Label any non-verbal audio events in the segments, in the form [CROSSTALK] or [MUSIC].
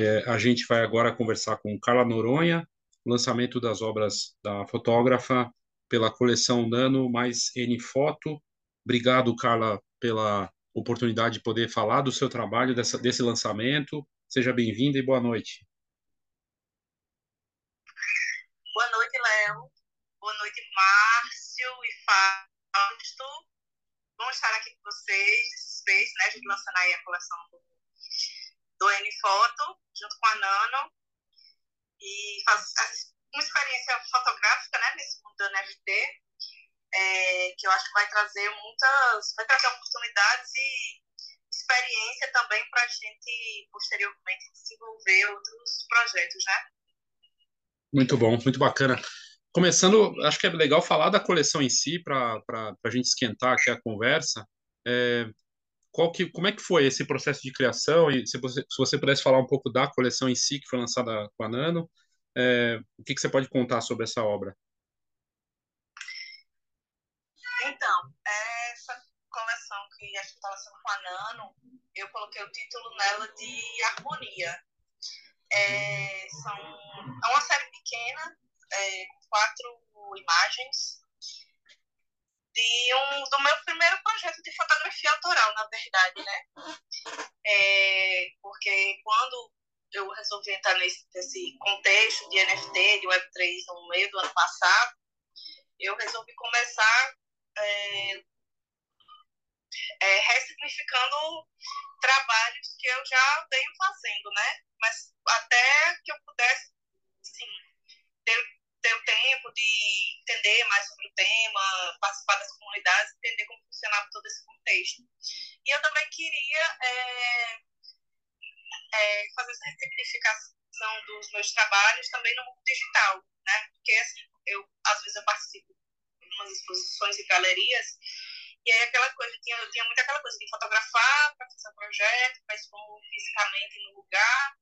É, a gente vai agora conversar com Carla Noronha, lançamento das obras da fotógrafa pela coleção Nano mais N Foto. Obrigado, Carla, pela oportunidade de poder falar do seu trabalho, dessa, desse lançamento. Seja bem-vinda e boa noite. Boa noite, Léo. Boa noite, Márcio e Fausto. Vamos estar aqui com vocês nesse space, né? A gente lançando aí a coleção do, do N-Foto, junto com a Nano. E faz uma experiência fotográfica, né? Nesse mundo do NFT é, que eu acho que vai trazer muitas, vai trazer oportunidades e experiência também para a gente posteriormente desenvolver outros projetos, né? Muito bom, muito bacana. Começando, acho que é legal falar da coleção em si para a gente esquentar aqui a conversa. É, qual que, como é que foi esse processo de criação? E se você, se você pudesse falar um pouco da coleção em si, que foi lançada com a Nano, é, o que, que você pode contar sobre essa obra? Então, essa coleção que a gente está lançando com a Nano, eu coloquei o título nela de Harmonia. É, são, é uma série pequena, é, quatro imagens, de um, do meu primeiro projeto de fotografia autoral, na verdade, né? É, porque quando eu resolvi entrar nesse, nesse contexto de NFT, de Web3 no meio do ano passado, eu resolvi começar é, é, ressignificando trabalhos que eu já venho fazendo, né? Mas até que eu pudesse, sim, ter, o tempo de entender mais sobre o tema, participar das comunidades, entender como funcionava todo esse contexto. E eu também queria é, é, fazer essa ressignificação dos meus trabalhos também no mundo digital, né? Porque, assim, eu, às vezes eu participo umas exposições e galerias. E aí aquela coisa, tinha, eu tinha muito aquela coisa de fotografar para fazer o projeto, para expor fisicamente no lugar.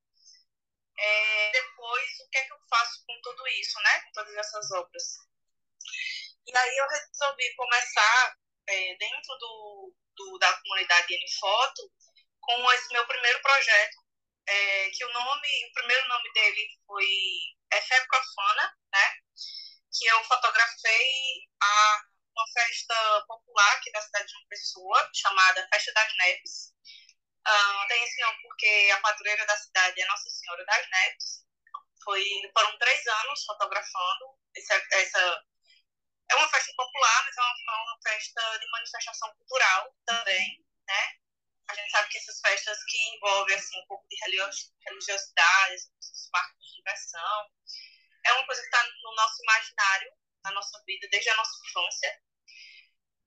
É, depois, o que é que eu faço com tudo isso, né? Todas essas obras. E aí eu resolvi começar é, dentro do, do, da comunidade N-Foto com esse meu primeiro projeto, é, que o nome, o primeiro nome dele foi Fé Profana, né? que eu fotografei a, uma festa popular aqui da cidade de uma pessoa, chamada Festa das Neves. Uh, tem esse nome porque a padroeira da cidade é Nossa Senhora das Neves. Foi, foram três anos fotografando. Essa, essa é uma festa popular, mas é uma, uma festa de manifestação cultural também, né? A gente sabe que essas festas que envolvem assim, um pouco de religiosidade, esses parques de diversão, é uma coisa que está no nosso imaginário, na nossa vida, desde a nossa infância.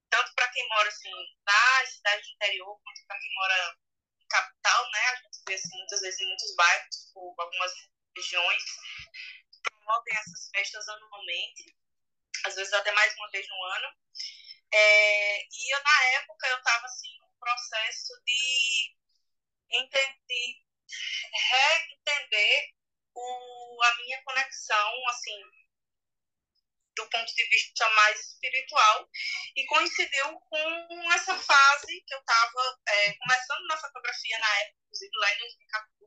Tanto para quem mora assim, na cidade do interior, quanto para quem mora capital, né? A gente vê assim, muitas vezes em muitos bairros, ou algumas regiões, promovem essas festas anualmente, às vezes até mais uma vez no ano. É, e eu, na época, eu estava assim, num processo de entender, reentender o, a minha conexão, assim, do ponto de vista mais espiritual, e coincidiu com essa fase que eu estava é, começando na fotografia na época, inclusive lá em 2014,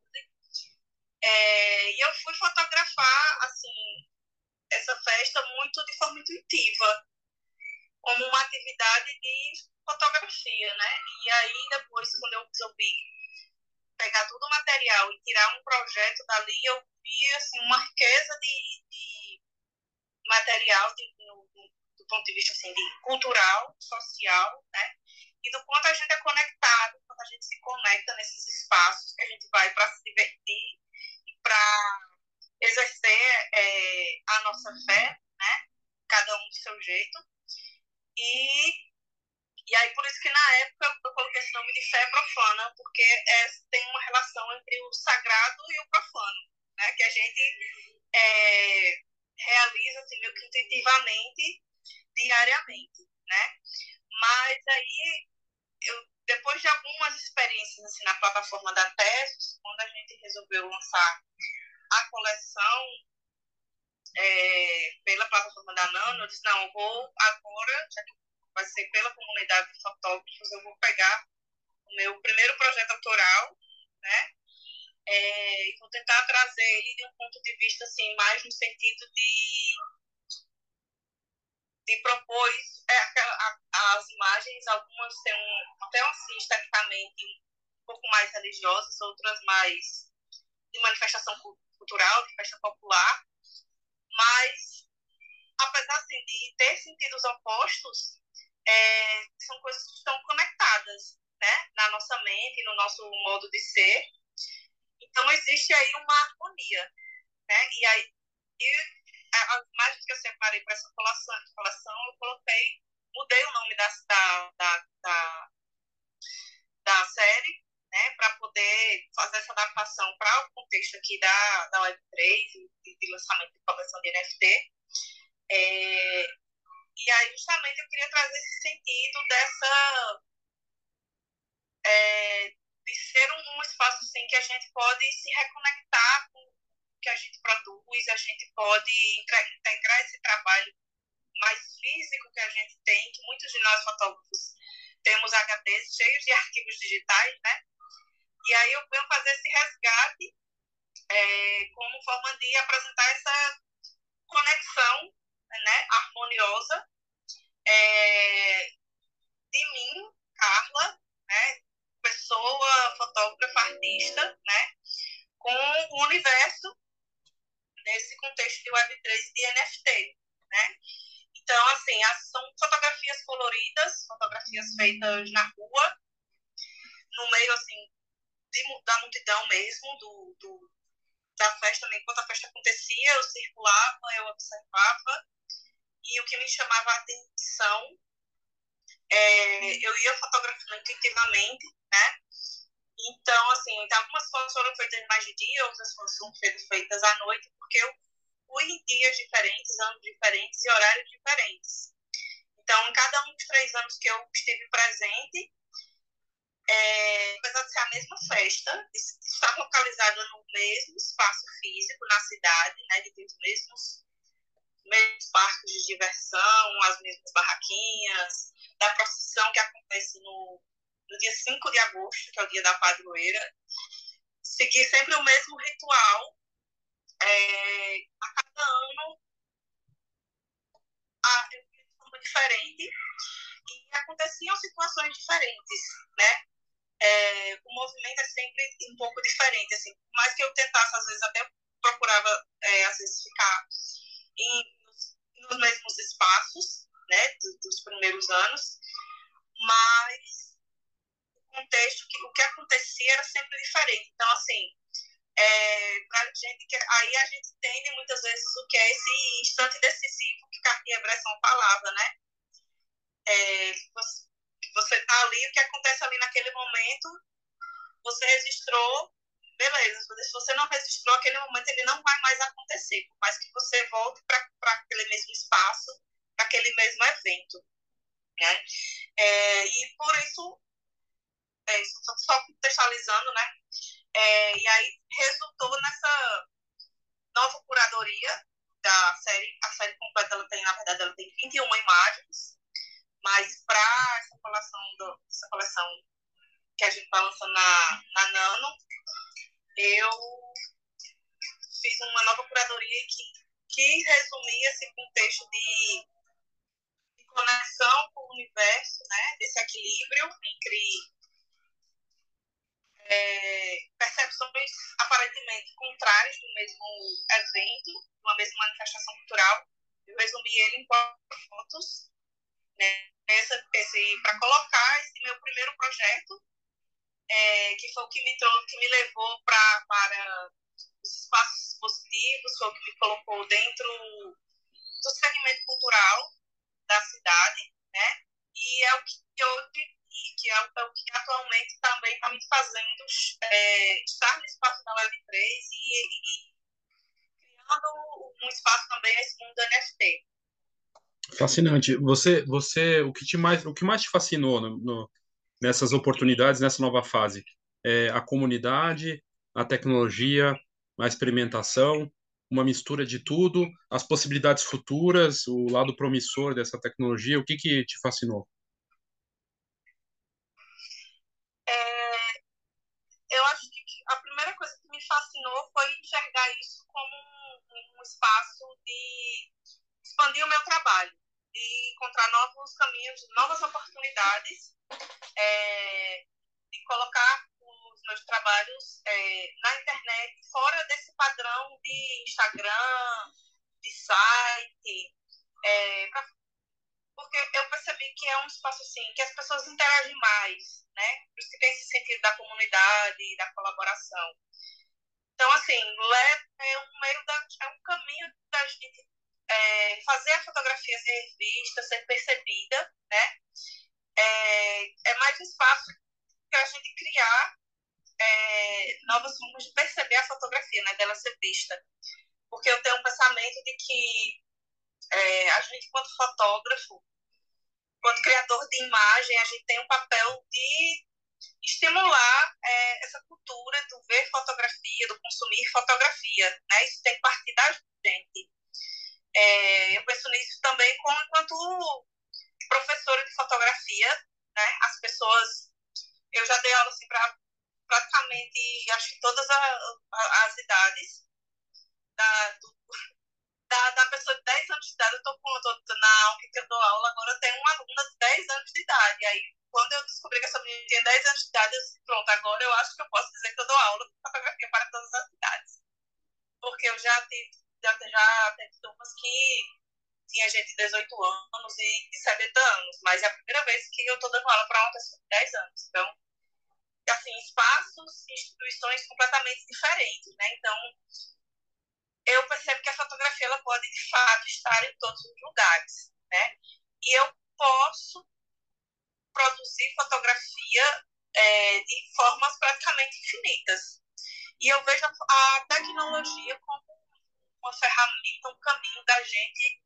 é, e eu fui fotografar, assim, essa festa muito de forma intuitiva, como uma atividade de fotografia, né? E aí, depois, quando eu resolvi pegar todo o material e tirar um projeto dali, eu vi assim, uma riqueza de, de material de, no, do ponto de vista assim, de cultural, social, né? E do quanto a gente é conectado, quanto a gente se conecta nesses espaços que a gente vai para se divertir e para exercer é, a nossa fé, né? Cada um do seu jeito. E e aí, por isso que na época eu coloquei esse nome de fé profana, porque é, tem uma relação entre o sagrado e o profano, né? Que a gente é, realiza, assim, meio que intuitivamente, diariamente, né? Mas aí, eu, depois de algumas experiências, assim, na plataforma da Tesos, quando a gente resolveu lançar a coleção é, pela plataforma da Nano, eu disse, não, eu vou agora, já que vai ser pela comunidade de fotógrafos, eu vou pegar o meu primeiro projeto autoral, né? É, e vou tentar trazer ele de um ponto de vista assim mais no sentido de de propor isso, é, as imagens algumas têm um, até assim esteticamente um pouco mais religiosas outras mais de manifestação cultural de festa popular. Mas apesar assim, de ter sentidos opostos é, são coisas que estão conectadas né na nossa mente no nosso modo de ser então, existe aí uma harmonia, né? E aí, e as imagens que eu separei para essa colação, colação, eu coloquei, mudei o nome da, da, da, da, série, né? Para poder fazer essa adaptação para o contexto aqui da, da Web3 e de lançamento de coleção de NFT. É, e aí, justamente, eu queria trazer esse sentido dessa. É, de ser um, um espaço assim, que a gente pode se reconectar com o que a gente produz, a gente pode integrar esse trabalho mais físico que a gente tem, que muitos de nós fotógrafos temos HDs cheios de [LAUGHS] arquivos digitais, né? E aí eu venho fazer esse resgate é, como forma de apresentar essa conexão né, harmoniosa é, de mim, Carla, né, pessoa, fotógrafa, artista, né? Com o universo nesse contexto de Web3 e de NFT, né? Então, assim, são fotografias coloridas, fotografias feitas na rua, no meio, assim, de, da multidão mesmo, do, do, da festa, enquanto a festa acontecia, eu circulava, eu observava, e o que me chamava a atenção, é, eu ia fotografando intuitivamente, né? Então, assim, então algumas fotos foram feitas mais de dia, outras foram feitas à noite, porque eu fui em dias diferentes, anos diferentes e horários diferentes. Então, em cada um dos três anos que eu estive presente, é, apesar de ser a mesma festa, estar localizada no mesmo espaço físico na cidade, né, de ter os mesmos, mesmos parques de diversão, as mesmas barraquinhas, da procissão que acontece no, no dia 5 de agosto, que é o dia da padroeira, seguir sempre o mesmo ritual. É, a cada ano, a, forma diferente, e aconteciam situações diferentes, né? É, o movimento é sempre um pouco diferente, assim, por mais que eu tentasse, às vezes, até procurava, é, às vezes, ficar em, nos, nos mesmos espaços, né, dos, dos primeiros anos, mas contexto que o que acontecia era sempre diferente. Então, assim, é, gente aí a gente entende muitas vezes o que é esse instante decisivo que Cartier-Bresson falava, né? É, você está ali, o que acontece ali naquele momento, você registrou, beleza. Se você não registrou aquele momento, ele não vai mais acontecer, por mais que você volte para aquele mesmo espaço, para aquele mesmo evento. Né? É, e por isso é, só, só contextualizando, né? É, e aí resultou nessa nova curadoria da série. A série completa, ela tem, na verdade, ela tem 21 imagens, mas para essa coleção, do, essa coleção que a gente está lançando na, na Nano, eu fiz uma nova curadoria que, que resumia esse contexto de, de conexão com o universo, né, desse equilíbrio entre é, percepções aparentemente contrárias do mesmo evento, uma mesma manifestação cultural. Eu resumi ele em quatro fotos, né, para colocar esse meu primeiro projeto, é, que foi o que me, trouxe, que me levou pra, para os espaços positivos, foi o que me colocou dentro do segmento cultural da cidade, né? E é o que hoje que é, o que atualmente também está me fazendo é, estar no espaço da Web3 e, e, criando um espaço também nesse mundo do NFT. Fascinante. Você, você, o que te mais, o que mais te fascinou no, no, nessas oportunidades, nessa nova fase, é a comunidade, a tecnologia, a experimentação, uma mistura de tudo, as possibilidades futuras, o lado promissor dessa tecnologia. O que que te fascinou? eu acho que a primeira coisa que me ensinou foi enxergar isso como um, um espaço de expandir o meu trabalho, de encontrar novos caminhos, novas oportunidades, é, de colocar os meus trabalhos é, na internet, fora desse padrão de Instagram, de site, é, pra, porque eu percebi que é um espaço assim que as pessoas interagem mais, né? Por isso que tem esse sentido da comunidade, da colaboração. Então, assim, é um meio da, é um caminho da gente é, fazer a fotografia ser vista, ser percebida, né? É, é mais espaço para a gente criar é, novas formas de perceber a fotografia, né? Dela ser vista. Porque eu tenho um pensamento de que é, a gente, enquanto fotógrafo, enquanto criador de imagem, a gente tem um papel de estimular é, essa cultura do ver fotografia, do consumir fotografia. Né? Isso tem que partir da gente. É, eu penso nisso também como enquanto professora de fotografia. Né? As pessoas. Eu já dei aula assim, para praticamente, acho que todas a, a, as idades da, do, da, da pessoa de 10 anos de idade, eu estou na aula que eu dou aula, agora eu tenho uma aluna de 10 anos de idade. Aí, quando eu descobri que essa menina tinha 10 anos de idade, eu disse, pronto, agora eu acho que eu posso dizer que eu dou aula de fotografia para todas as idades. Porque eu já tive, já, já turmas que tinha gente de 18 anos e de 70 anos, mas é a primeira vez que eu estou dando aula para uma pessoa de 10 anos. Então, assim, espaços, instituições completamente diferentes, né? Então, eu percebo que a fotografia ela pode de fato estar em todos os lugares, né? E eu posso produzir fotografia é, de formas praticamente infinitas. E eu vejo a tecnologia como uma ferramenta, um caminho da gente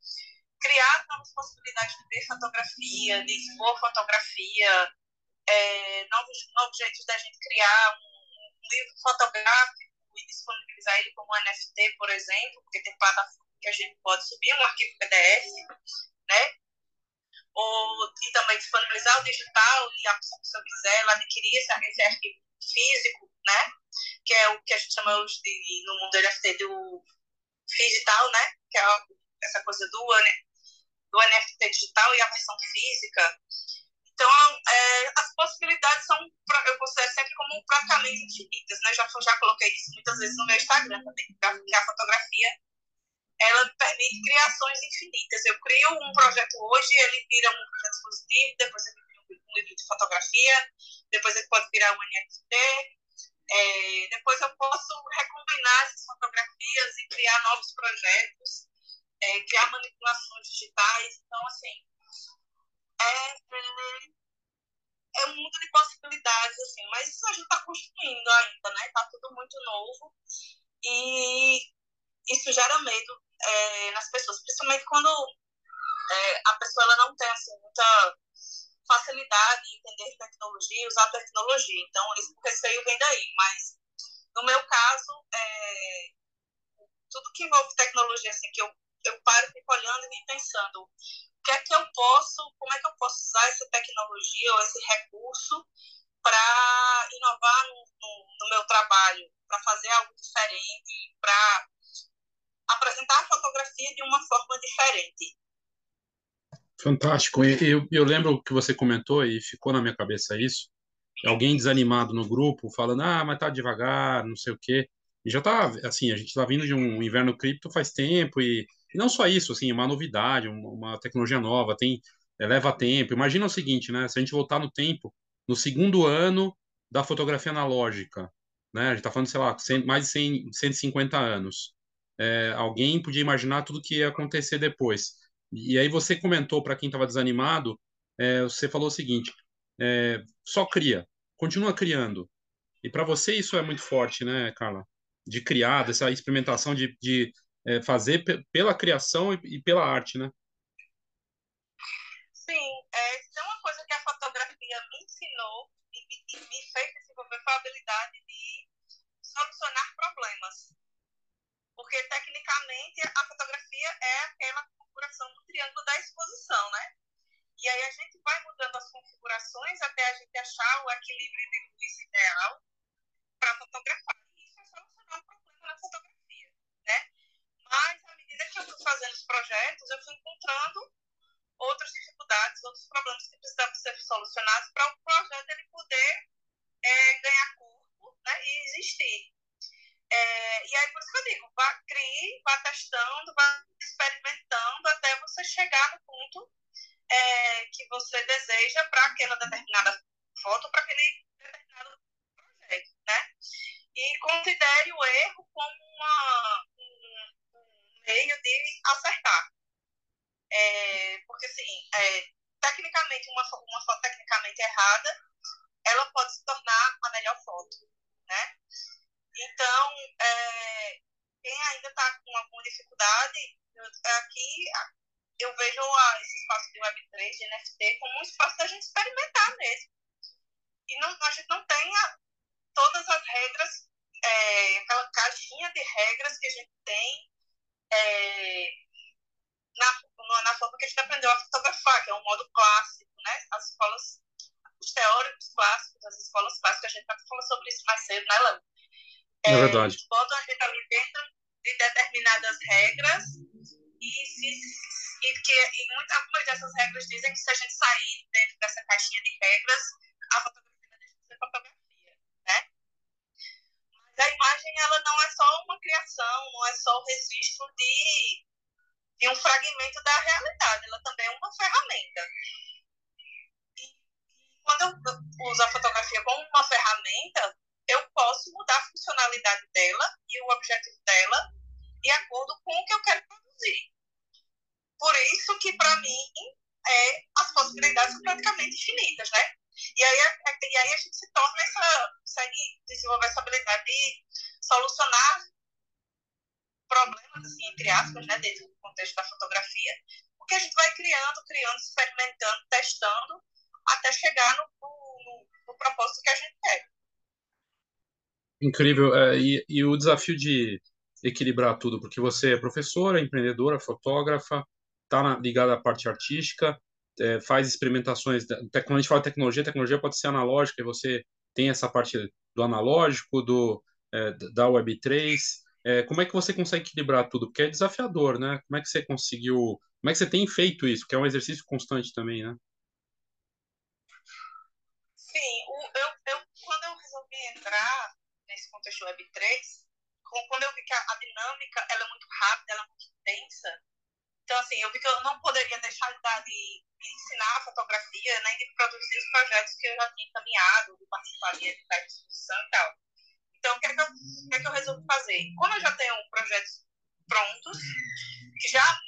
criar novas possibilidades de ver fotografia, de expor fotografia, é, novos, novos jeitos da gente criar um, um livro fotográfico e disponibilizar ele como NFT, por exemplo, porque tem plataforma que a gente pode subir um arquivo PDF, né? Ou, e também disponibilizar o digital e a pessoa, se quiser, ela adquirir esse, esse arquivo físico, né? Que é o que a gente chama hoje de, no mundo NFT do digital, né? Que é essa coisa do, do NFT digital e a versão física. Então, é, as possibilidades são, eu considero sempre como praticamente infinitas, né? Já, já coloquei isso muitas vezes no meu Instagram também, porque a fotografia, ela permite criações infinitas. Eu crio um projeto hoje, ele vira um projeto expositivo, depois ele vira um livro de fotografia, depois ele pode virar um NFT, é, depois eu posso recombinar essas fotografias e criar novos projetos, é, criar manipulações digitais. Então, assim, é, é um mundo de possibilidades, assim, mas isso a gente está construindo ainda, né? Está tudo muito novo e isso gera medo é, nas pessoas, principalmente quando é, a pessoa ela não tem assim, muita facilidade em entender tecnologia usar tecnologia. Então, esse receio vem daí. Mas, no meu caso, é, tudo que envolve tecnologia, assim, que eu, eu paro, fico olhando e pensando que é que eu posso, como é que eu posso usar essa tecnologia ou esse recurso para inovar no, no, no, meu trabalho, para fazer algo diferente, para apresentar a fotografia de uma forma diferente. Fantástico. Eu, eu lembro que você comentou e ficou na minha cabeça isso. Alguém desanimado no grupo, falando, ah, mas tá devagar, não sei o quê. E já tá, assim, a gente tá vindo de um inverno cripto faz tempo e e não só isso, assim, uma novidade, uma, uma tecnologia nova, tem é, leva tempo. Imagina o seguinte, né? Se a gente voltar no tempo, no segundo ano da fotografia analógica, né? A gente está falando, sei lá, 100, mais de 100, 150 anos. É, alguém podia imaginar tudo que ia acontecer depois. E aí você comentou para quem estava desanimado, é, você falou o seguinte: é, só cria, continua criando. E para você isso é muito forte, né, Carla? De criar, dessa experimentação de, de é, fazer pela criação e, e, pela arte, né? basicamente, a fotografia é aquela configuração do triângulo da exposição, né? E aí a gente vai mudando as configurações até a gente achar o equilíbrio de luz ideal para fotografar. E isso é solucionar um problema na fotografia, né? Mas, à medida que eu fui fazendo os projetos, eu fui encontrando outras dificuldades, outros problemas que precisavam ser solucionados para o projeto ele poder é, ganhar corpo né, e existir. É, e aí, por isso que eu digo, vá, crie, vá testando, vá experimentando até você chegar no ponto é, que você deseja para aquela determinada foto, para aquele determinado projeto, né? E considere o erro como uma, um, um meio de acertar. É, porque, assim, é, tecnicamente, uma, uma foto tecnicamente errada, ela pode se tornar a melhor foto, né? Então, é, quem ainda está com alguma dificuldade, aqui eu vejo a, esse espaço de Web3, de NFT, como um espaço da gente experimentar mesmo. E não, a gente não tem a, todas as regras, é, aquela caixinha de regras que a gente tem é, na, na forma que a gente aprendeu a fotografar, que é um modo clássico, né? As escolas, os teóricos clássicos, as escolas clássicas, a gente vai falar sobre isso mais cedo, né, Léo? É, é verdade. Eles botam a gente ali dentro de determinadas regras e, se, e, que, e muitas, algumas dessas regras dizem que se a gente sair dentro dessa caixinha de regras, a fotografia deixa de ser fotografia, né? Mas a imagem, ela não é só uma criação, não é só o registro de, de um fragmento da realidade, ela também é uma ferramenta. Quando eu uso a fotografia como uma ferramenta, eu posso mudar a funcionalidade dela e o objetivo dela de acordo com o que eu quero produzir. Por isso que, para mim, é, as possibilidades são praticamente infinitas, né? E aí, e aí a gente se torna essa, consegue desenvolver essa habilidade de solucionar problemas, assim, entre aspas, né, dentro do contexto da fotografia, porque a gente vai criando, criando, experimentando, testando, até chegar no, no, no propósito que a gente quer. Incrível. É, e, e, o desafio de equilibrar tudo, porque você é professora, empreendedora, fotógrafa, está ligada à parte artística, é, faz experimentações. Quando a gente fala tecnologia, tecnologia pode ser analógica, e você tem essa parte do analógico, do, é, da Web3. É, como é que você consegue equilibrar tudo? Porque é desafiador, né? Como é que você conseguiu. Como é que você tem feito isso? Que é um exercício constante também, né? Sim, eu, eu, quando eu resolvi entrar nesse contexto Web3, quando eu vi que a, a dinâmica ela é muito rápida, ela é muito intensa, então, assim, eu vi que eu não poderia deixar de, ensinar fotografia, nem de produzir os projetos que eu já tinha encaminhado, de participar de de exposição e tal. Então, o que, é que, eu, o que é que eu resolvi fazer? Como eu já tenho projetos prontos, que já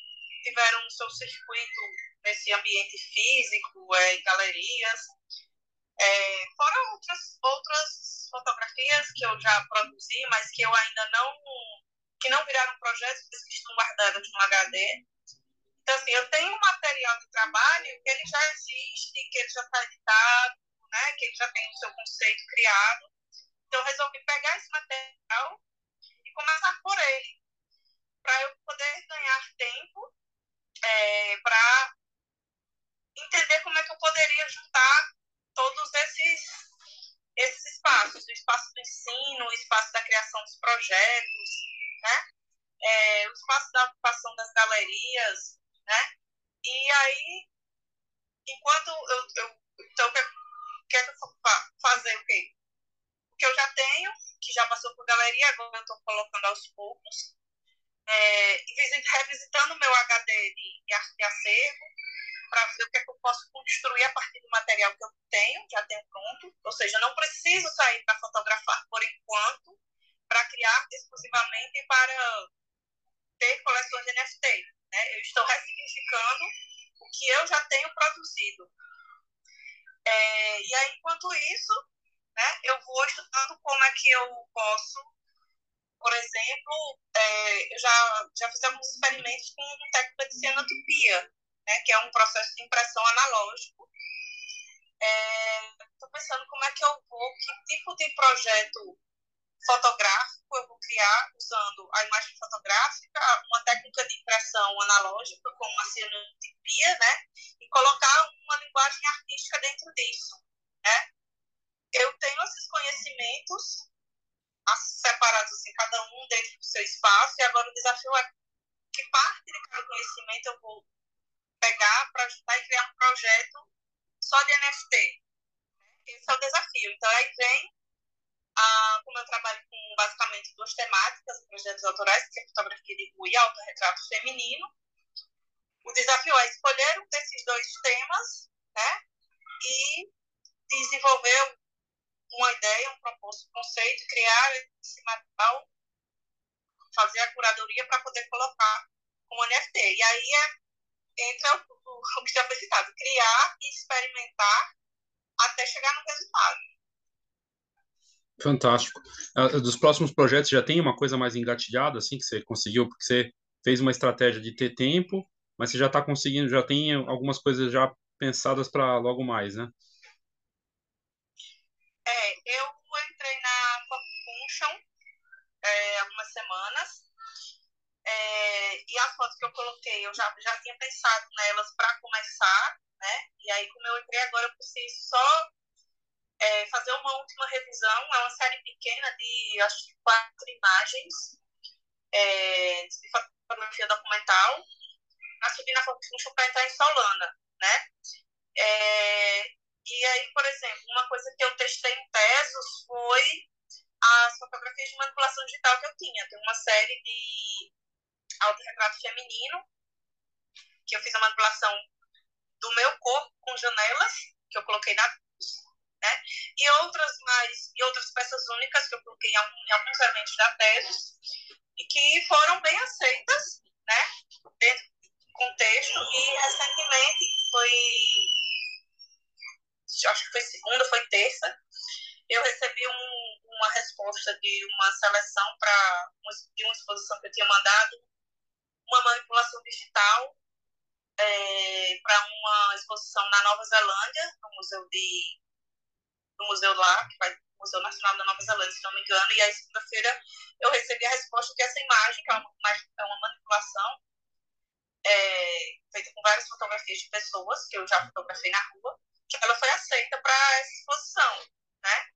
tiveram o seu circuito nesse ambiente físico, é, em galerias, é, fora outras, outras fotografias que eu já produzi, mas que eu ainda não, que não viraram projetos, que estão guardadas no HD, então, assim, eu tenho um material de trabalho que ele já existe, que ele já está editado, né, que ele já tem o seu conceito criado. Então, eu resolvi pegar esse material e começar por ele, para eu poder ganhar tempo é, para entender como é que eu poderia juntar todos esses, esses espaços, o espaço do ensino, o espaço da criação dos projetos, né? É, o espaço da ocupação das galerias, né? E aí, enquanto eu, eu então, quer que é que eu fazer o quê? O que eu já tenho, que já passou por galeria, agora eu estou colocando aos poucos, é, revisitando meu HD de, de acervo, construir a partir do material que eu tenho, já tenho pronto. Ou seja, não preciso sair para fotografar por enquanto, para criar exclusivamente para ter coleções de NFT. Né? Eu estou ressignificando o que eu já tenho produzido. É, e aí, enquanto isso, né, eu vou estudando como é que eu posso, por exemplo, é, já, já alguns experimentos com técnica de cenotopia, né, que é um processo de impressão analógico. Estou é, pensando como é que eu vou, que tipo de projeto fotográfico, eu vou criar usando a imagem fotográfica, uma técnica de impressão analógica, como a cianotipia, né? E colocar uma linguagem artística dentro disso, né? Eu tenho esses conhecimentos separados, assim, cada um dentro do seu espaço, e agora o desafio é que parte de cada conhecimento eu vou pegar para ajudar e criar um projeto só de NFT. Esse é o desafio. Então, aí vem, ah, como eu trabalho com basicamente duas temáticas, projetos autorais, que é fotografia de rua e autorretrato feminino, o desafio é escolher um desses dois temas, né? E desenvolver uma ideia, um propósito, um conceito, criar esse material, fazer a curadoria para poder colocar como NFT. E aí é, entra o, que já foi citado, criar e experimentar até chegar no resultado. Fantástico. Ah, dos próximos projetos já tem uma coisa mais engatilhada, assim, que você conseguiu, porque você fez uma estratégia de ter tempo, mas você já está conseguindo, já tem algumas coisas já pensadas para logo mais, né? É, eu entrei na Function é, algumas semanas é, e as fotos que eu coloquei, eu já, já tinha pensado nelas para começar, né? E aí, como eu entrei agora, eu preciso só é, fazer uma última revisão. É uma série pequena de, acho que, quatro imagens é, de fotografia documental a subir na Function para entrar em Solana, né? É, e aí, por exemplo, uma coisa que eu testei em Tesos foi as fotografias de manipulação digital que eu tinha. Tem uma série de autorretrato feminino, que eu fiz a manipulação do meu corpo com janelas, que eu coloquei na né? E outras mais e outras peças únicas que eu coloquei em alguns eventos da Tesos e que foram bem aceitas, né? Dentro contexto e recentemente foi acho que foi segunda, foi terça, eu recebi um, uma resposta de uma seleção para de uma exposição que eu tinha mandado, uma manipulação digital é, para uma exposição na Nova Zelândia, no museu de no museu lá, que vai Museu Nacional da Nova Zelândia, se não me engano, e aí segunda-feira eu recebi a resposta que essa imagem, que é uma, é uma manipulação, é, feita com várias fotografias de pessoas que eu já fotografei na rua, ela foi aceita para essa exposição, né?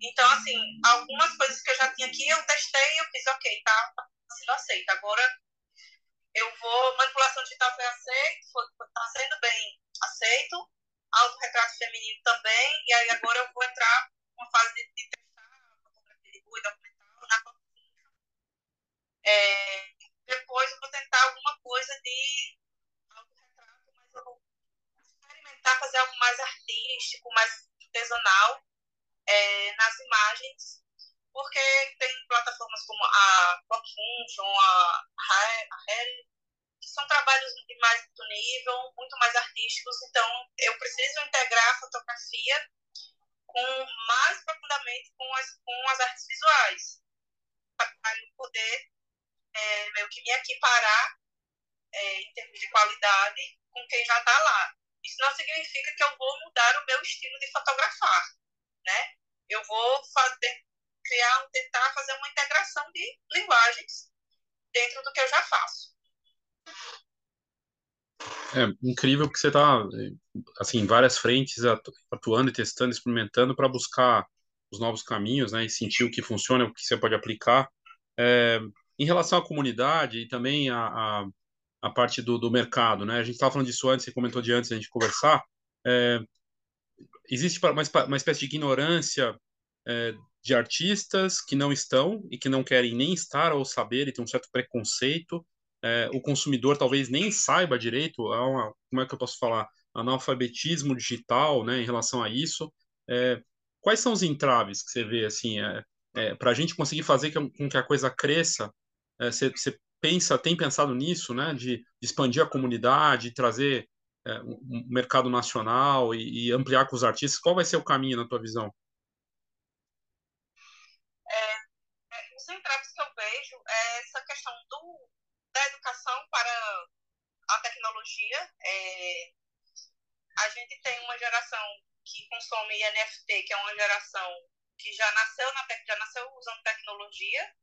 Então, assim, algumas coisas que eu já tinha aqui, eu testei, eu fiz, ok, tá, tá sendo aceita. Agora, eu vou, manipulação digital foi aceito, foi, tá sendo bem aceito, autorretrato feminino também, e aí agora eu vou entrar numa fase de, de testar de rua na é, depois eu vou tentar alguma coisa de autorretrato, mas eu vou experimentar fazer algo mais artístico, mais artesanal é, nas imagens, porque tem plataformas como a Function, a Harry, que são trabalhos de mais alto nível, muito mais artísticos, então eu preciso integrar a fotografia com mais profundamente com as, com as artes visuais, para poder é, meio que me equiparar é, em termos de qualidade com quem já está lá. Isso não significa que eu vou mudar o meu estilo de fotografar, né? Eu vou fazer, criar, tentar fazer uma integração de linguagens dentro do que eu já faço. É incrível que você está, assim, em várias frentes, atuando e testando, experimentando para buscar os novos caminhos, né, e sentir o que funciona, o que você pode aplicar. É, em relação à comunidade e também a, a, a parte do, do mercado, né? A gente estava falando disso antes, você comentou de antes a gente conversar. É, existe uma, uma espécie de ignorância é, de artistas que não estão e que não querem nem estar ou saber e tem um certo preconceito. É, o consumidor talvez nem saiba direito, uma, como é que eu posso falar, analfabetismo digital, né, em relação a isso. É, quais são os entraves que você vê assim, é, é para a gente conseguir fazer com que a coisa cresça você, é, pensa, tem pensado nisso, né, de, de expandir a comunidade, trazer é, um mercado nacional e, e, ampliar com os artistas? Qual vai ser o caminho na tua visão? Tecnologia. É, a gente tem uma geração que consome NFT, que é uma geração que já nasceu, na, já nasceu usando tecnologia,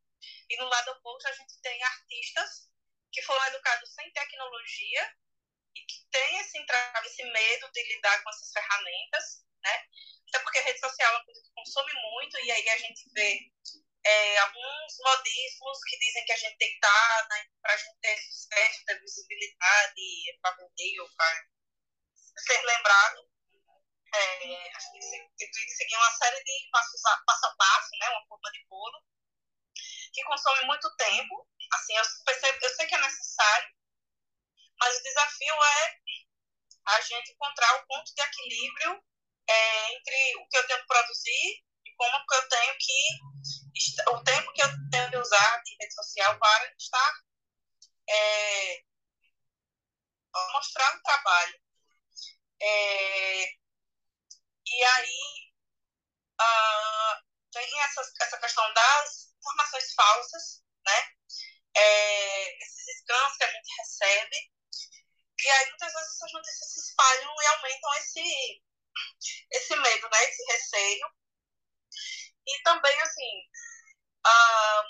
e no lado oposto, a gente tem artistas que foram educados sem tecnologia e que têm esse entrave, esse medo de lidar com essas ferramentas, né? Até porque a rede social é uma coisa que consome muito e aí a gente vê é, alguns modismos que dizem que a gente tem que estar, né, para a gente ter sucesso, ter visibilidade, para vender ou para ser lembrado. É, a gente tem que seguir uma série de passos passo a passo, né, uma forma de bolo, que consome muito tempo. Assim, eu, percebo, eu sei que é necessário, mas o desafio é a gente encontrar o ponto de equilíbrio é, entre o que eu tenho que produzir e como que eu tenho que o tempo que eu tenho que usar de rede social para estar é, mostrar o trabalho. É, e aí uh, tem essa, essa questão das informações falsas, né? É, esses scans que a gente recebe, e aí muitas vezes essas notícias se espalham e aumentam esse, esse medo, né? Esse receio. E também, assim, a,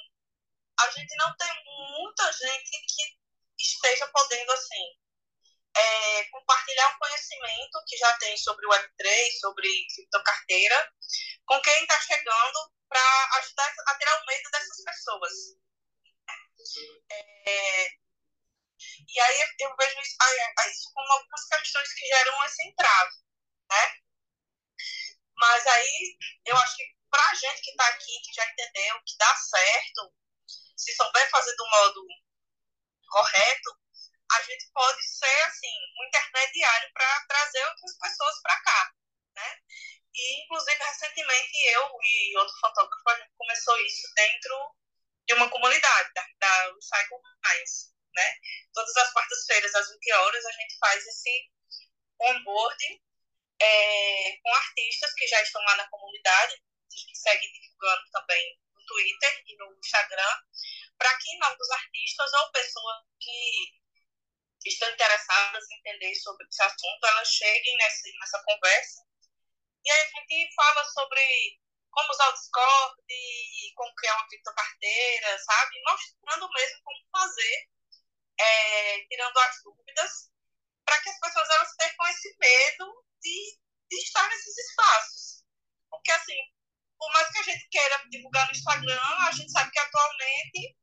a gente não tem muita gente que esteja podendo, assim, é, compartilhar um conhecimento que já tem sobre o Web3, sobre criptocarteira, com quem está chegando para ajudar a tirar o medo dessas pessoas. É, e aí eu vejo isso, isso como algumas questões que geram esse entrave, né? Mas aí eu acho que para a gente que está aqui, que já entendeu que dá certo, se souber fazer do modo correto, a gente pode ser assim um intermediário para trazer outras pessoas para cá, né? E inclusive recentemente eu e outro fotógrafo a gente começou isso dentro de uma comunidade da, da Recycle Mais né? Todas as quartas-feiras, às 20 horas, a gente faz esse onboarding é, com artistas que já estão lá na comunidade, a gente segue divulgando também no Twitter e no Instagram, para que novos artistas ou pessoas que estão interessadas em entender sobre esse assunto, elas cheguem nessa, nessa conversa. E aí a gente fala sobre como usar o Discord, como criar uma criptocarteira, sabe? Mostrando mesmo como fazer é, tirando as dúvidas, para que as pessoas elas percam esse medo de, de estar nesses espaços. Porque, assim, por mais que a gente queira divulgar no Instagram, a gente sabe que atualmente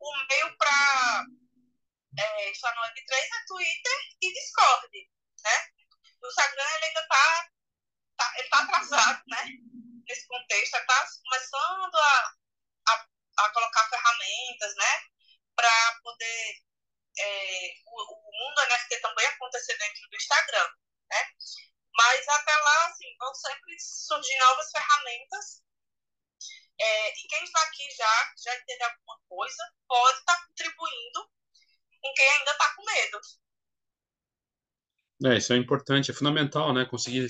o meio para é, estar no Web3 é Twitter e Discord, né? O Instagram ele ainda está tá, ele tá atrasado, né? Nesse contexto, está começando a, a, a colocar ferramentas, né? Para poder é, o, o, mundo NFT também acontecer dentro do Instagram, né? Mas até lá, assim, vão sempre surgir novas ferramentas. É, e quem está aqui já, já entende alguma coisa, pode estar tá contribuindo com quem ainda está com medo. É, isso é importante, é fundamental, né? Conseguir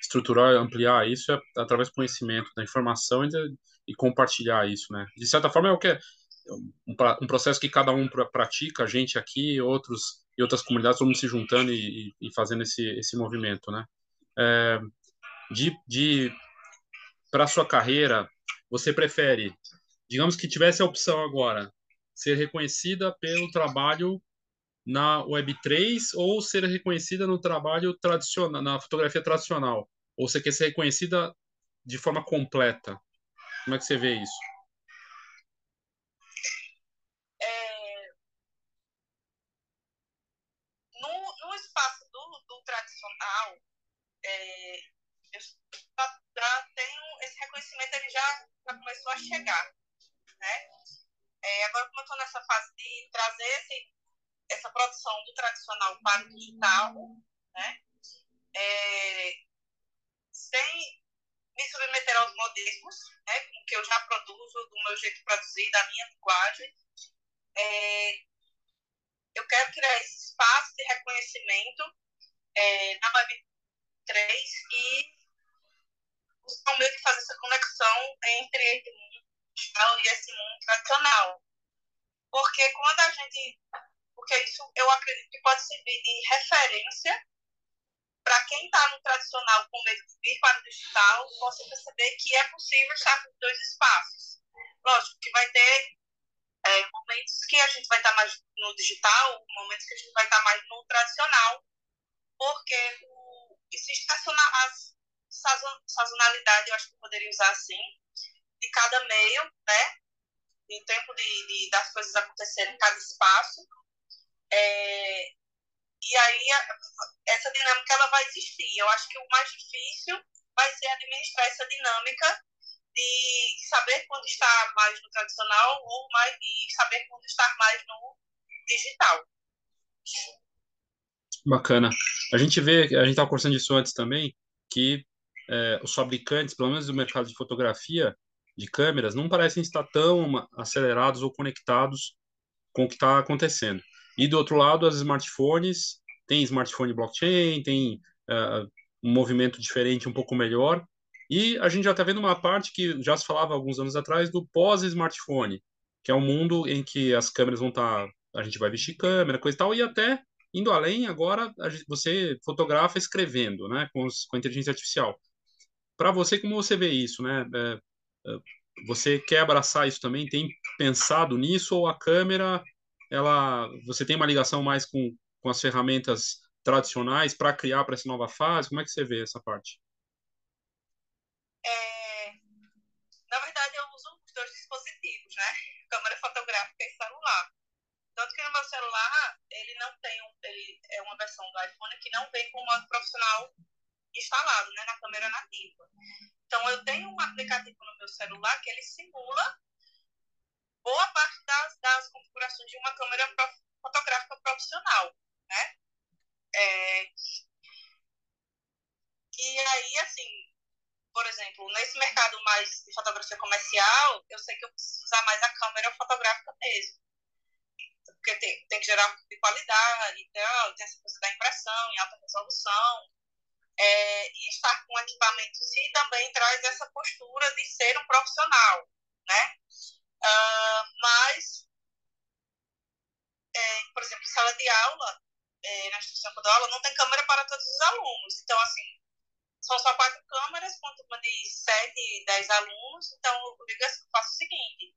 estruturar, ampliar isso é através do conhecimento, da informação e, de, e compartilhar isso, né? De certa forma é o que é, um, um processo que cada um pratica, a gente aqui, outros e outras comunidades, todo mundo se juntando e, e fazendo esse, esse movimento, né? É, de, de para sua carreira, você prefere, digamos que tivesse a opção agora, ser reconhecida pelo trabalho na Web3 ou ser reconhecida no trabalho tradicional, na fotografia tradicional? Ou você quer ser reconhecida de forma completa? Como é que você vê isso? É, eu já tenho esse reconhecimento, ele já, já começou a chegar, né? É, agora, como eu estou nessa fase de trazer esse, essa produção do tradicional para o digital, né? É, sem me submeter aos modismos, né? Que eu já produzo, do meu jeito de produzir, da minha linguagem, é, eu quero criar esse espaço de reconhecimento é, na Web3 e buscar meio que fazer essa conexão entre esse mundo digital e esse mundo tradicional. Porque quando a gente. Porque isso eu acredito que pode servir de referência para quem está no tradicional com medo de vir para o digital, possa perceber que é possível estar nos dois espaços. Lógico que vai ter é, momentos que a gente vai estar mais no digital, momentos que a gente vai estar mais no tradicional, porque o, existe a sazonalidade, eu acho que eu poderia usar assim, de cada meio, né? E o tempo de, de, das coisas acontecerem em cada espaço. É, e aí a, essa dinâmica ela vai existir. Eu acho que o mais difícil vai ser administrar essa dinâmica de saber quando estar mais no tradicional ou mais e saber quando estar mais no digital. Bacana. A gente vê, a gente estava conversando disso antes também, que é, os fabricantes, pelo menos do mercado de fotografia, de câmeras, não parecem estar tão acelerados ou conectados com o que está acontecendo. E do outro lado, as smartphones, tem smartphone blockchain, tem uh, um movimento diferente, um pouco melhor, e a gente já está vendo uma parte que já se falava alguns anos atrás do pós-smartphone, que é um mundo em que as câmeras vão estar, tá, a gente vai vestir câmera, coisa e tal, e até indo além, agora você fotografa escrevendo, né, com, os, com a inteligência artificial. Para você, como você vê isso, né? É, é, você quer abraçar isso também? Tem pensado nisso ou a câmera, ela, você tem uma ligação mais com, com as ferramentas tradicionais para criar para essa nova fase? Como é que você vê essa parte? É, na verdade, eu uso os dois dispositivos, né? Câmera fotográfica e celular. Tanto que no meu celular, ele não tem um, ele é uma versão do iPhone que não vem com o modo profissional instalado, né, na câmera nativa. Então, eu tenho um aplicativo no meu celular que ele simula boa parte das, das configurações de uma câmera fotográfica profissional, né? É, e aí, assim, por exemplo, nesse mercado mais de fotografia comercial, eu sei que eu preciso usar mais a câmera fotográfica mesmo. Porque tem, tem que gerar de qualidade, então, tem essa coisa da impressão em alta resolução. É, e estar com equipamento em si também traz essa postura de ser um profissional, né? Uh, mas, é, por exemplo, sala de aula, é, na instituição que eu dou aula, não tem câmera para todos os alunos. Então, assim, são só quatro câmeras, com turma de sete, dez alunos. Então, eu digo assim, eu faço o seguinte: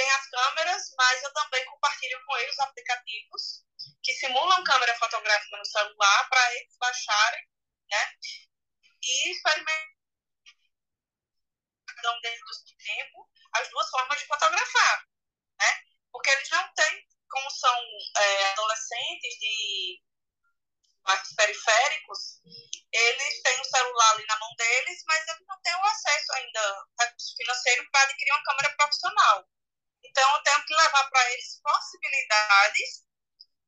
tem as câmeras, mas eu também compartilho com eles aplicativos que simulam câmera fotográfica no celular para eles baixarem, né? E experimentar dentro do tempo as duas formas de fotografar, né? Porque eles não têm, como são é, adolescentes de mais periféricos, eles têm o celular ali na mão deles, mas eles não têm o acesso ainda financeiro para adquirir uma câmera profissional. Então, eu tenho que levar para eles possibilidades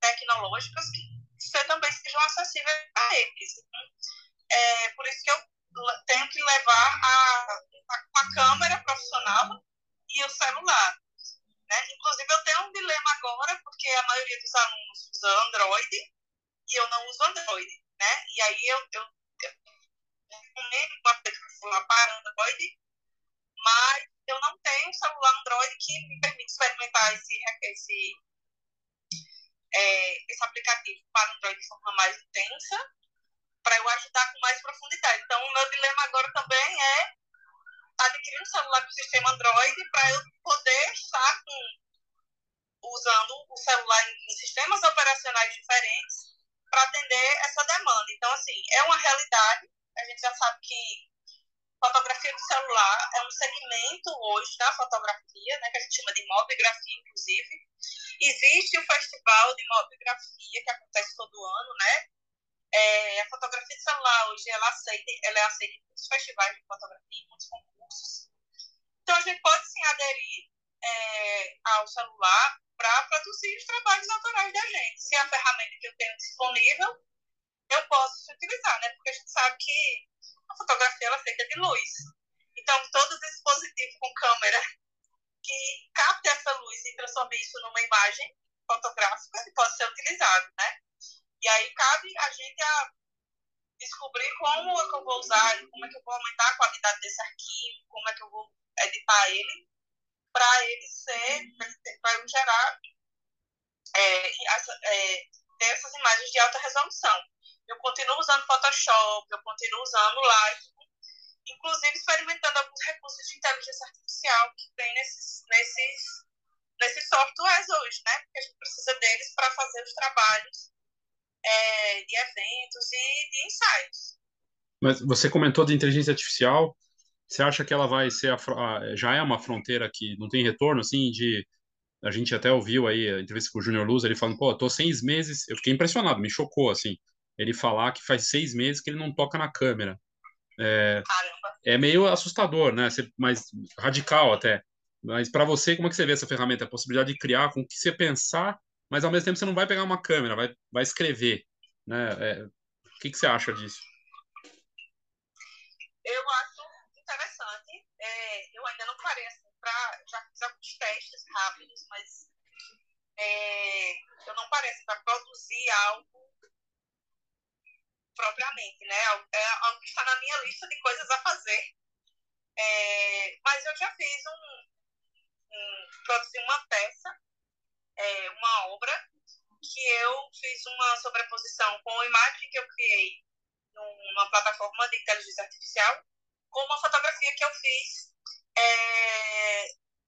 tecnológicas que também sejam acessíveis a eles. É, por isso que eu tenho que levar a, a, a câmera profissional e o celular. Né? Inclusive, eu tenho um dilema agora, porque a maioria dos alunos usa Android e eu não uso Android, né? E aí eu, eu, eu recomendo o aplicativo para Android, mas eu não tenho um celular Android que me permite experimentar esse, esse, é, esse aplicativo para Android de forma mais intensa, para eu ajudar com mais profundidade. Então, o meu dilema agora também é adquirir um celular com sistema Android para eu poder estar com, usando o celular em, em sistemas operacionais diferentes para atender essa demanda. Então, assim, é uma realidade. A gente já sabe que fotografia do celular é um segmento hoje da fotografia, né, que a gente chama de mobigrafia, inclusive. Existe o festival de mobigrafia que acontece todo ano, né? É, a fotografia de celular hoje ela, aceita, ela é aceita em muitos festivais de fotografia, muitos concursos. Então a gente pode sim aderir é, ao celular para produzir os trabalhos autorais da gente. Se é a ferramenta que eu tenho disponível, eu posso utilizar, né? Porque a gente sabe que a fotografia ela é feita de luz. Então, todos os dispositivos com câmera que capte essa luz e transforme isso numa imagem fotográfica, ele pode ser utilizado, né? E aí cabe a gente a descobrir como é que eu vou usar, como é que eu vou aumentar a qualidade desse arquivo, como é que eu vou editar ele para ele ser, para gerar é, é, ter essas imagens de alta resolução. Eu continuo usando Photoshop, eu continuo usando Lightroom, inclusive experimentando alguns recursos de inteligência artificial que tem nesses, nesses, nesses softwares hoje, né? Porque a gente precisa deles para fazer os trabalhos é, de eventos e de ensaios. Mas você comentou de inteligência artificial, você acha que ela vai ser a, já é uma fronteira que não tem retorno, assim, de a gente até ouviu aí a entrevista com o Júnior Luz, ele falando, pô, tô seis meses, eu fiquei impressionado, me chocou, assim, ele falar que faz seis meses que ele não toca na câmera. É, é meio assustador, né? Mais radical até. Mas para você, como é que você vê essa ferramenta? A possibilidade de criar com o que você pensar, mas ao mesmo tempo você não vai pegar uma câmera, vai, vai escrever, né? É, o que, que você acha disso? Eu acho interessante. É, eu ainda não parei assim, pra, já fiz alguns testes rápidos, mas é, eu não parece para produzir algo propriamente, né? É algo que está na minha lista de coisas a fazer. É, mas eu já fiz um, um produzi uma peça, é, uma obra que eu fiz uma sobreposição com a imagem que eu criei numa plataforma de inteligência artificial com uma fotografia que eu fiz é,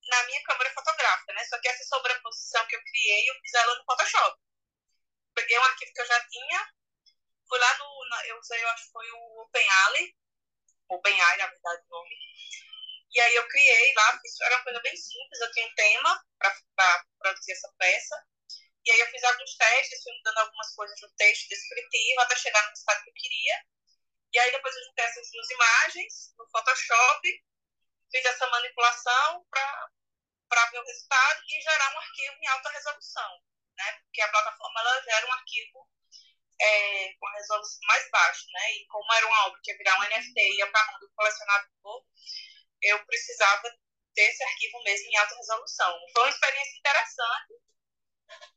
na minha câmera fotográfica, né? Só que essa sobreposição que eu criei, eu fiz ela no Photoshop. Peguei um arquivo que eu já tinha, fui lá no, eu usei, eu acho que foi o OpenAI, OpenAI, na verdade, o nome. E aí eu criei lá, era uma coisa bem simples, eu tinha um tema para produzir essa peça. E aí eu fiz alguns testes, fui mudando algumas coisas no texto descritivo até chegar no estado que eu queria. E aí depois eu juntei essas duas imagens no Photoshop, fiz essa manipulação para ver o resultado e gerar um arquivo em alta resolução, né? Porque a plataforma ela gera um arquivo é, com resolução mais baixa, né? E como era uma obra que ia virar um NFT e ia para a mão do colecionador, eu precisava ter esse arquivo mesmo em alta resolução. Foi uma experiência interessante.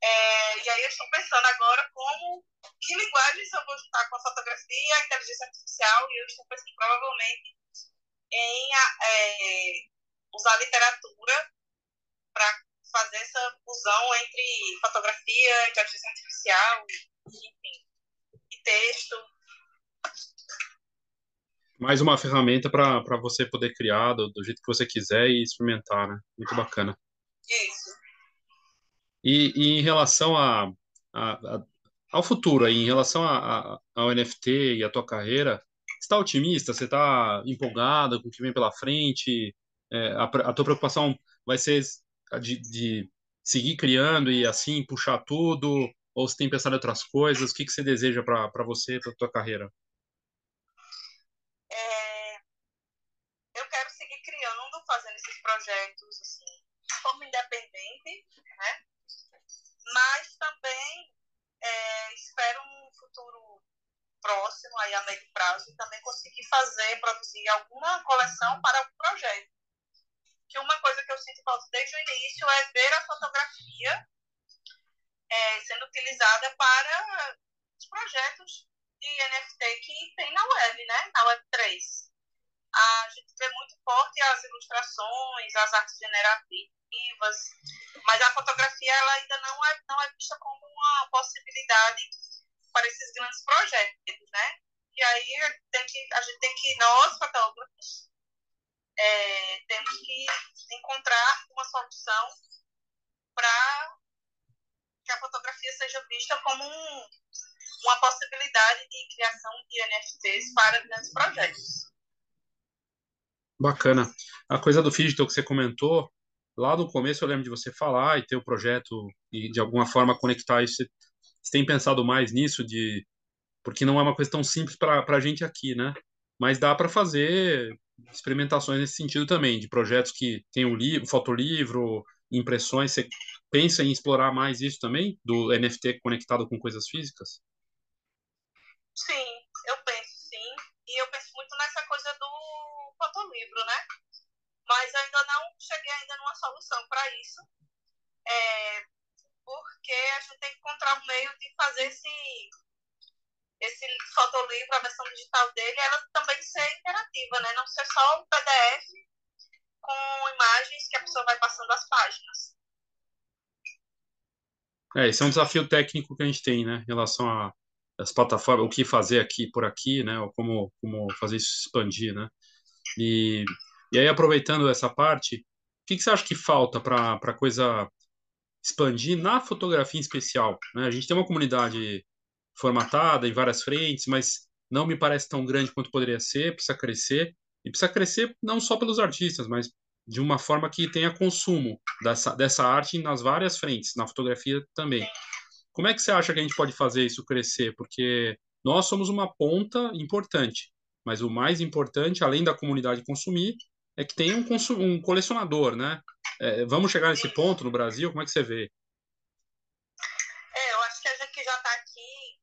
É, e aí eu estou pensando agora como, que linguagens eu vou juntar com a fotografia, a inteligência artificial, e eu estou pensando provavelmente em é, usar literatura para fazer essa fusão entre fotografia, inteligência artificial, texto. Mais uma ferramenta para você poder criar do, do, jeito que você quiser e experimentar, né? Muito bacana. Isso. E, e em relação a, a, a, ao futuro, aí, em relação a, ao NFT e a tua carreira, você está otimista? Você está empolgada com o que vem pela frente? É, a, a tua preocupação vai ser de, de seguir criando e assim puxar tudo? Ou você tem pensado em outras coisas? O que, que você deseja para você, para tua carreira? É, eu quero seguir criando, fazendo esses projetos assim, de forma independente, né? mas também é, espero um futuro próximo, aí a médio prazo, também conseguir fazer, produzir alguma coleção para algum projeto. Que uma coisa que eu sinto falta desde o início é ver a fotografia é, sendo utilizada para os projetos de NFT que tem na web, né? Na web 3. A gente vê muito forte as ilustrações, as artes generativas, mas a fotografia ela ainda não é, não é vista como uma possibilidade para esses grandes projetos, né? E aí tem que, a gente tem que, nós, fotógrafos, é, temos que encontrar uma solução para que a fotografia seja vista como um, uma possibilidade de criação de NFTs para grandes projetos. Bacana. A coisa do digital que você comentou, lá no começo eu lembro de você falar e ter o projeto e de alguma forma conectar isso. Você tem pensado mais nisso de porque não é uma coisa tão simples para a gente aqui, né? Mas dá para fazer experimentações nesse sentido também, de projetos que tem o livro, fotolivro, impressões. Você pensa em explorar mais isso também, do NFT conectado com coisas físicas? Sim, eu penso sim. E eu penso muito nessa coisa do fotolivro, né? Mas ainda não cheguei ainda numa solução para isso. É, porque a gente tem que encontrar um meio de fazer esse, esse fotolivro, a versão digital dele, ela também ser interativa, né? Não ser só um PDF com imagens que a pessoa vai passando as páginas. É, esse é um desafio técnico que a gente tem, né, em relação às plataformas, o que fazer aqui por aqui, né, ou como, como fazer isso expandir, né. E, e aí, aproveitando essa parte, o que, que você acha que falta para a coisa expandir na fotografia em especial? Né? A gente tem uma comunidade formatada em várias frentes, mas não me parece tão grande quanto poderia ser, precisa crescer. E precisa crescer não só pelos artistas, mas de uma forma que tenha consumo dessa, dessa arte nas várias frentes, na fotografia também. Como é que você acha que a gente pode fazer isso crescer? Porque nós somos uma ponta importante, mas o mais importante, além da comunidade consumir, é que tenha um, um colecionador, né? É, vamos chegar nesse ponto no Brasil? Como é que você vê? É, eu acho que a gente já está aqui,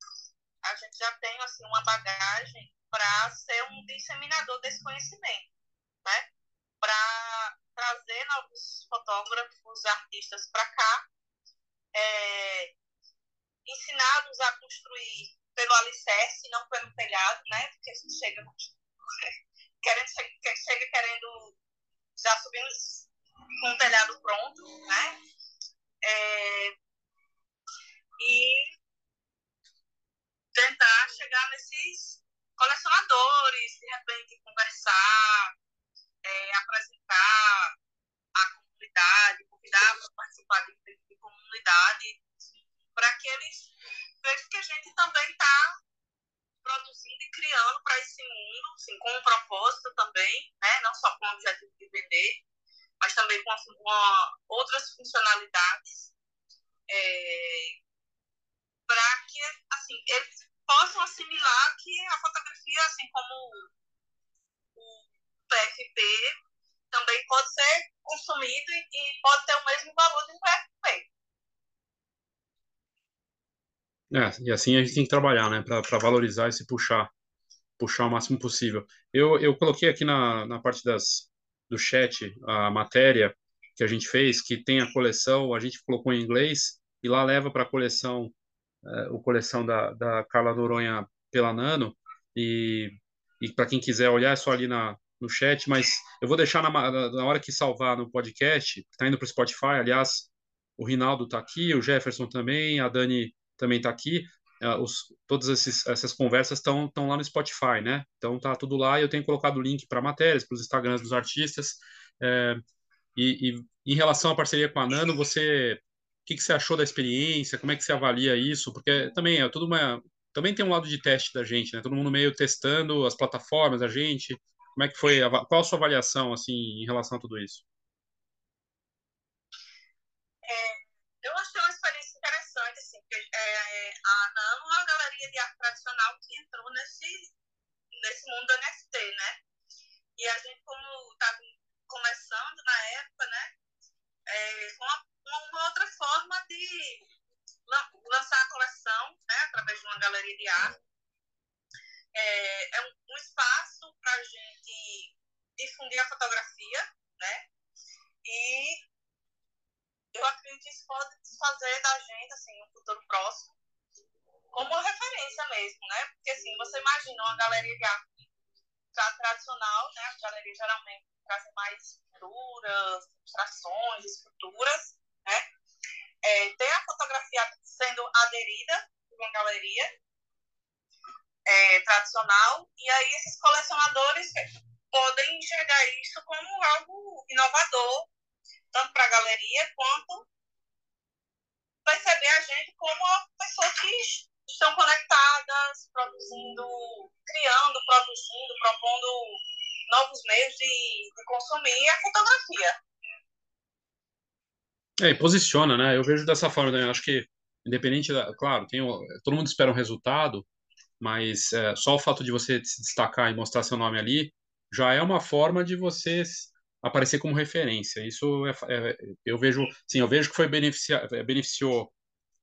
a gente já tem assim uma bagagem para ser um disseminador desse conhecimento, né? Para trazer novos fotógrafos, artistas para cá, é, ensiná-los a construir pelo alicerce, não pelo telhado, né? Porque a gente chega [LAUGHS] querendo chega querendo já subindo com o telhado pronto, né? É, e tentar chegar nesses colecionadores, de repente conversar, é, apresentar a comunidade, convidar para participar de, de comunidade, para que eles vejam que a gente também está produzindo e criando para esse mundo, assim, com um propósito também, né? não só com o objetivo de vender, mas também com, com outras funcionalidades, é, para que assim, eles possam assimilar que a fotografia, assim como PFP, também pode ser consumido e, pode ter o mesmo valor de um PFP. É, e assim a gente tem que trabalhar, né, para valorizar e se puxar, puxar o máximo possível. Eu, eu coloquei aqui na, na parte das, do chat a matéria que a gente fez, que tem a coleção, a gente colocou em inglês, e lá leva para a coleção, é, o coleção da, da Carla Noronha pela Nano, e, e para quem quiser olhar é só ali na, no chat, mas eu vou deixar na, na hora que salvar no podcast, está indo para o Spotify, aliás, o Rinaldo está aqui, o Jefferson também, a Dani também está aqui. Uh, os, todas esses, essas conversas estão lá no Spotify, né? Então tá tudo lá e eu tenho colocado o link para matérias, para os Instagrams dos artistas. É, e, e, em relação à parceria com a Nano, você, o que, que você achou da experiência? Como é que você avalia isso? Porque também é tudo uma, também tem um lado de teste da gente, né? Todo mundo meio testando as plataformas, a gente. Como é que foi? Qual a sua avaliação assim em relação a tudo isso? é, a Nano é uma galeria de arte tradicional que entrou nesse, nesse mundo do NFT, né? E a gente, como estava começando na época, né? É, uma, uma outra forma de lançar a coleção, né? Através de uma galeria de arte. É, é um, um espaço para a gente difundir a fotografia, né? E eu acredito que isso pode fazer da gente, assim, no futuro próximo, como uma referência mesmo, né? Porque, assim, você imagina uma galeria de arte tradicional, né? As galerias geralmente trazem mais pinturas, ilustrações, esculturas, né? É, tem a fotografia sendo aderida por uma galeria é, tradicional, e aí esses colecionadores podem enxergar isso como algo inovador tanto para a galeria quanto perceber a gente como pessoas que estão conectadas, produzindo, criando, produzindo, propondo novos meios de, de consumir a fotografia. É, e posiciona, né? Eu vejo dessa forma, né? Acho que, independente da. Claro, tem, todo mundo espera um resultado, mas é, só o fato de você se destacar e mostrar seu nome ali já é uma forma de você aparecer como referência. Isso é, é, eu vejo, sim, eu vejo que foi beneficia, é, beneficiou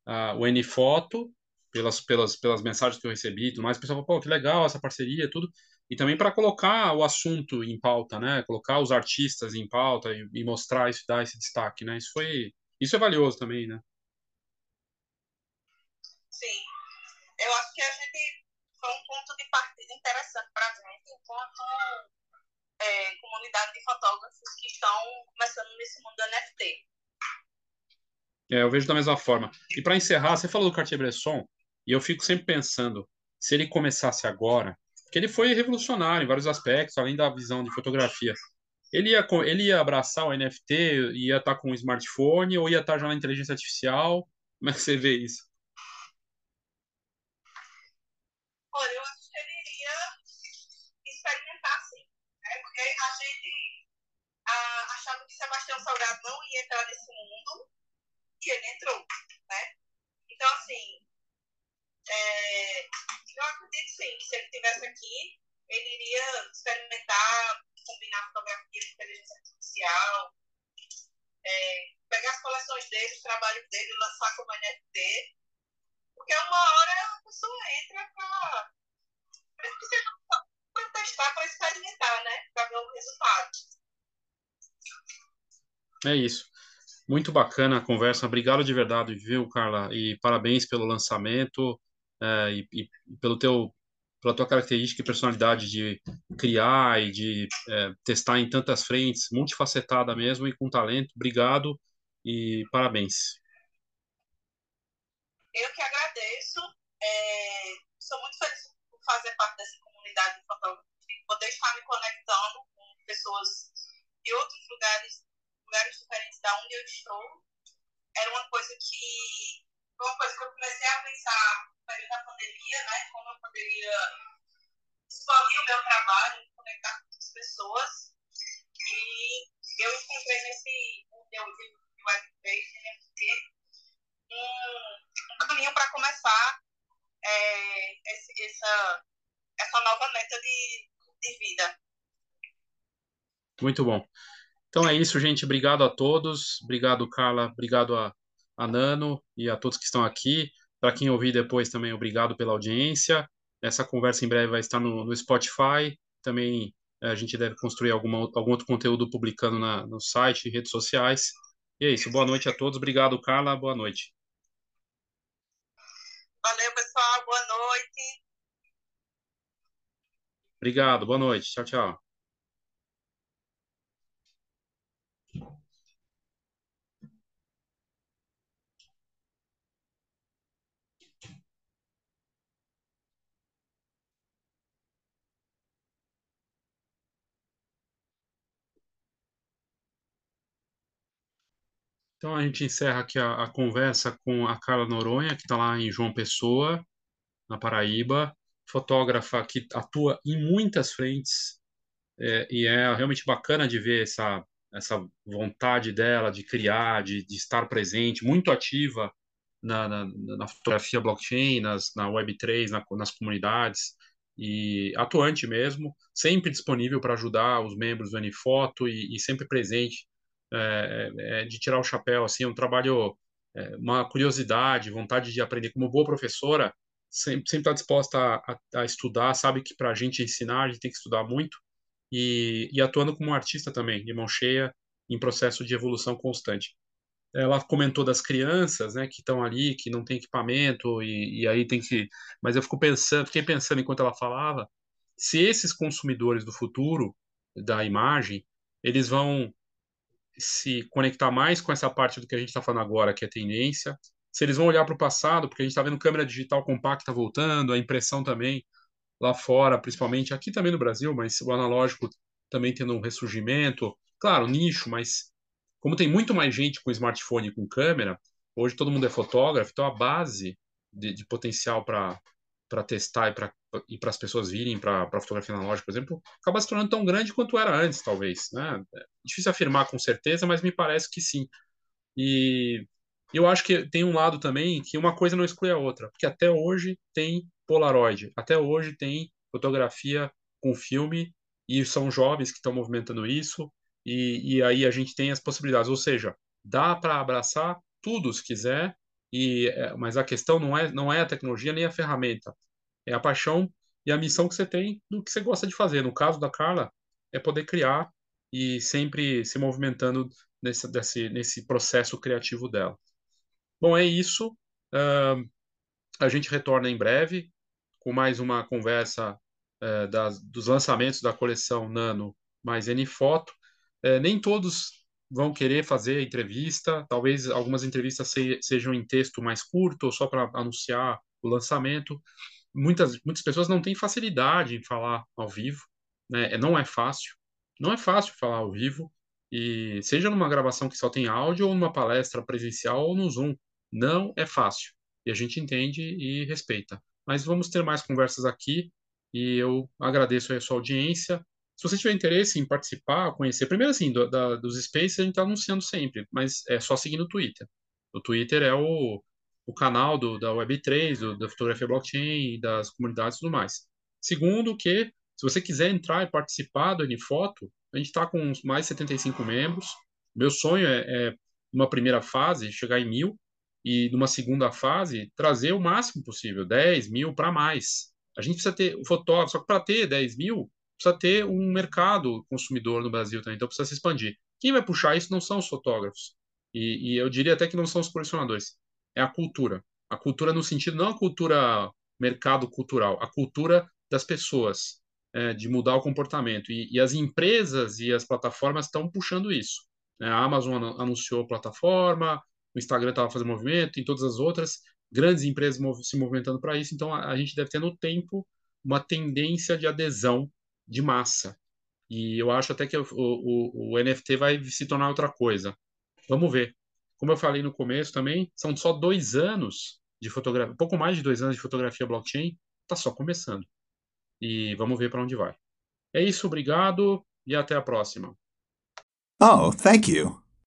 uh, o Nfoto pelas, pelas, pelas mensagens que eu recebi e tudo mais. O pessoal falou, pô, que legal essa parceria, tudo. E também para colocar o assunto em pauta, né? Colocar os artistas em pauta e, e, mostrar isso, dar esse destaque, né? Isso foi, isso é valioso também, né? Enquanto é, comunidade de fotógrafos que estão começando nesse mundo do NFT. É, eu vejo da mesma forma. E para encerrar, você falou do Cartier-Bresson, e eu fico sempre pensando, se ele começasse agora, porque ele foi revolucionário em vários aspectos, além da visão de fotografia. Ele ia, ele ia abraçar o NFT, ia estar com um smartphone, ou ia estar já na inteligência artificial? Como é que você vê isso? Olha, eu acho que ele iria experimentar sim. Né? Porque a gente a, achava que Sebastião Salgado não ia entrar nesse mundo e ele entrou, né? Então, assim, é, eu acredito sim, que se ele estivesse aqui, ele iria experimentar, combinar fotografia com inteligência artificial, é, pegar as coleções dele, os trabalhos dele, lançar como NFT, porque uma hora a pessoa entra para testar, para experimentar, né? Para ver o resultado. É isso. Muito bacana a conversa. Obrigado de verdade, viu, Carla? E parabéns pelo lançamento é, e, e, pelo teu pela tua característica e personalidade de criar e de é, testar em tantas frentes, multifacetada mesmo e com talento. Obrigado e parabéns. Eu que agradeço. É, sou muito feliz por fazer parte dessa comunidade de fotógrafos poder estar me conectando com pessoas de outros lugares, lugares diferentes da onde eu estou. Era uma coisa que foi uma coisa que eu comecei a pensar no período da pandemia, né? Como eu poderia expandir o meu trabalho, conectar com as pessoas. E eu encontrei nesse conteúdo de web-based, NFT, um, um caminho para começar é, esse, essa, essa nova meta de, de vida. Muito bom. Então é isso, gente. Obrigado a todos. Obrigado, Carla. Obrigado a, a Nano e a todos que estão aqui. Para quem ouvir depois também, obrigado pela audiência. Essa conversa em breve vai estar no, no Spotify. Também eh, a gente deve construir alguma, algum outro conteúdo publicando na, no site e redes sociais. E é isso. Boa noite a todos. Obrigado, Carla. Boa noite. Valeu, pessoal. Boa noite. Obrigado. Boa noite. Tchau, tchau. Então a gente encerra aqui a, a conversa com a Carla Noronha, que está lá em João Pessoa, na Paraíba, fotógrafa que atua em muitas frentes, é, e é realmente bacana de ver essa, essa vontade dela de criar, de, de estar presente, muito ativa na, na, na fotografia blockchain, nas, na Web3, na, nas comunidades, e atuante mesmo, sempre disponível para ajudar os membros do Anifoto e, e sempre presente é, é, de tirar o chapéu, assim, é um trabalho, é, uma curiosidade, vontade de aprender. Como boa professora, sempre está disposta a, a, a, estudar, sabe que para a gente ensinar, a gente tem que estudar muito, e, e atuando como artista também, de mão cheia, em processo de evolução constante. Ela comentou das crianças, né, que estão ali, que não tem equipamento, e, e aí tem que... Mas eu fico pensando, fiquei pensando enquanto ela falava, se esses consumidores do futuro, da imagem, eles vão se conectar mais com essa parte do que a gente está falando agora, que é tendência, se eles vão olhar para o passado, porque a gente está vendo câmera digital compacta voltando, a impressão também lá fora, principalmente aqui também no Brasil, mas o analógico também tendo um ressurgimento, claro, nicho, mas como tem muito mais gente com smartphone e com câmera, hoje todo mundo é fotógrafo, então a base de, de potencial para para testar e para e as pessoas virem para a fotografia analógica, por exemplo, acaba se tornando tão grande quanto era antes, talvez. Né? É difícil afirmar com certeza, mas me parece que sim. E eu acho que tem um lado também que uma coisa não exclui a outra, porque até hoje tem Polaroid, até hoje tem fotografia com filme, e são jovens que estão movimentando isso, e, e aí a gente tem as possibilidades. Ou seja, dá para abraçar tudo se quiser, e, é, mas a questão não é, não é a tecnologia nem a ferramenta, é a paixão e a missão que você tem do que você gosta de fazer. No caso da Carla, é poder criar e sempre se movimentando nesse, desse, nesse processo criativo dela. Bom, é isso. Uh, a gente retorna em breve com mais uma conversa uh, das, dos lançamentos da coleção Nano mais N-Foto. Uh, nem todos vão querer fazer entrevista, talvez algumas entrevistas se, sejam em texto mais curto, ou só para anunciar o lançamento muitas, muitas pessoas não têm facilidade em falar ao vivo, né? É, não é fácil, não é fácil falar ao vivo, e seja numa gravação que só tem áudio, ou numa palestra presencial, ou no Zoom, não é fácil. E a gente entende e respeita. Mas vamos ter mais conversas aqui, e eu agradeço a sua audiência, se você tiver interesse em participar, conhecer, primeiro assim, do, da, dos Spaces a gente está anunciando sempre, mas é só seguir no Twitter. O Twitter é o, o canal do, da Web3, do, da fotografia blockchain, das comunidades e tudo mais. Segundo, que se você quiser entrar e participar do Unifoto, a gente está com mais de 75 membros. Meu sonho é, é, numa primeira fase, chegar em mil, e numa segunda fase, trazer o máximo possível, 10 mil para mais. A gente precisa ter o fotógrafo, só que para ter 10 mil, precisa ter um mercado consumidor no Brasil também, então precisa se expandir. Quem vai puxar isso não são os fotógrafos, e, e eu diria até que não são os colecionadores, é a cultura. A cultura no sentido, não a cultura mercado cultural, a cultura das pessoas, é, de mudar o comportamento. E, e, as empresas e as plataformas estão puxando isso. Né? A Amazon anunciou plataforma, o Instagram estava fazendo movimento, e todas as outras grandes empresas se movimentando para isso. Então a, a, gente deve ter no tempo uma tendência de adesão de massa. E eu acho até que o, o, o NFT vai se tornar outra coisa. Vamos ver. Como eu falei no começo também, são só dois anos de fotografia, pouco mais de dois anos de fotografia blockchain, está só começando. E vamos ver para onde vai. É isso, obrigado e até a próxima. Oh, thank you.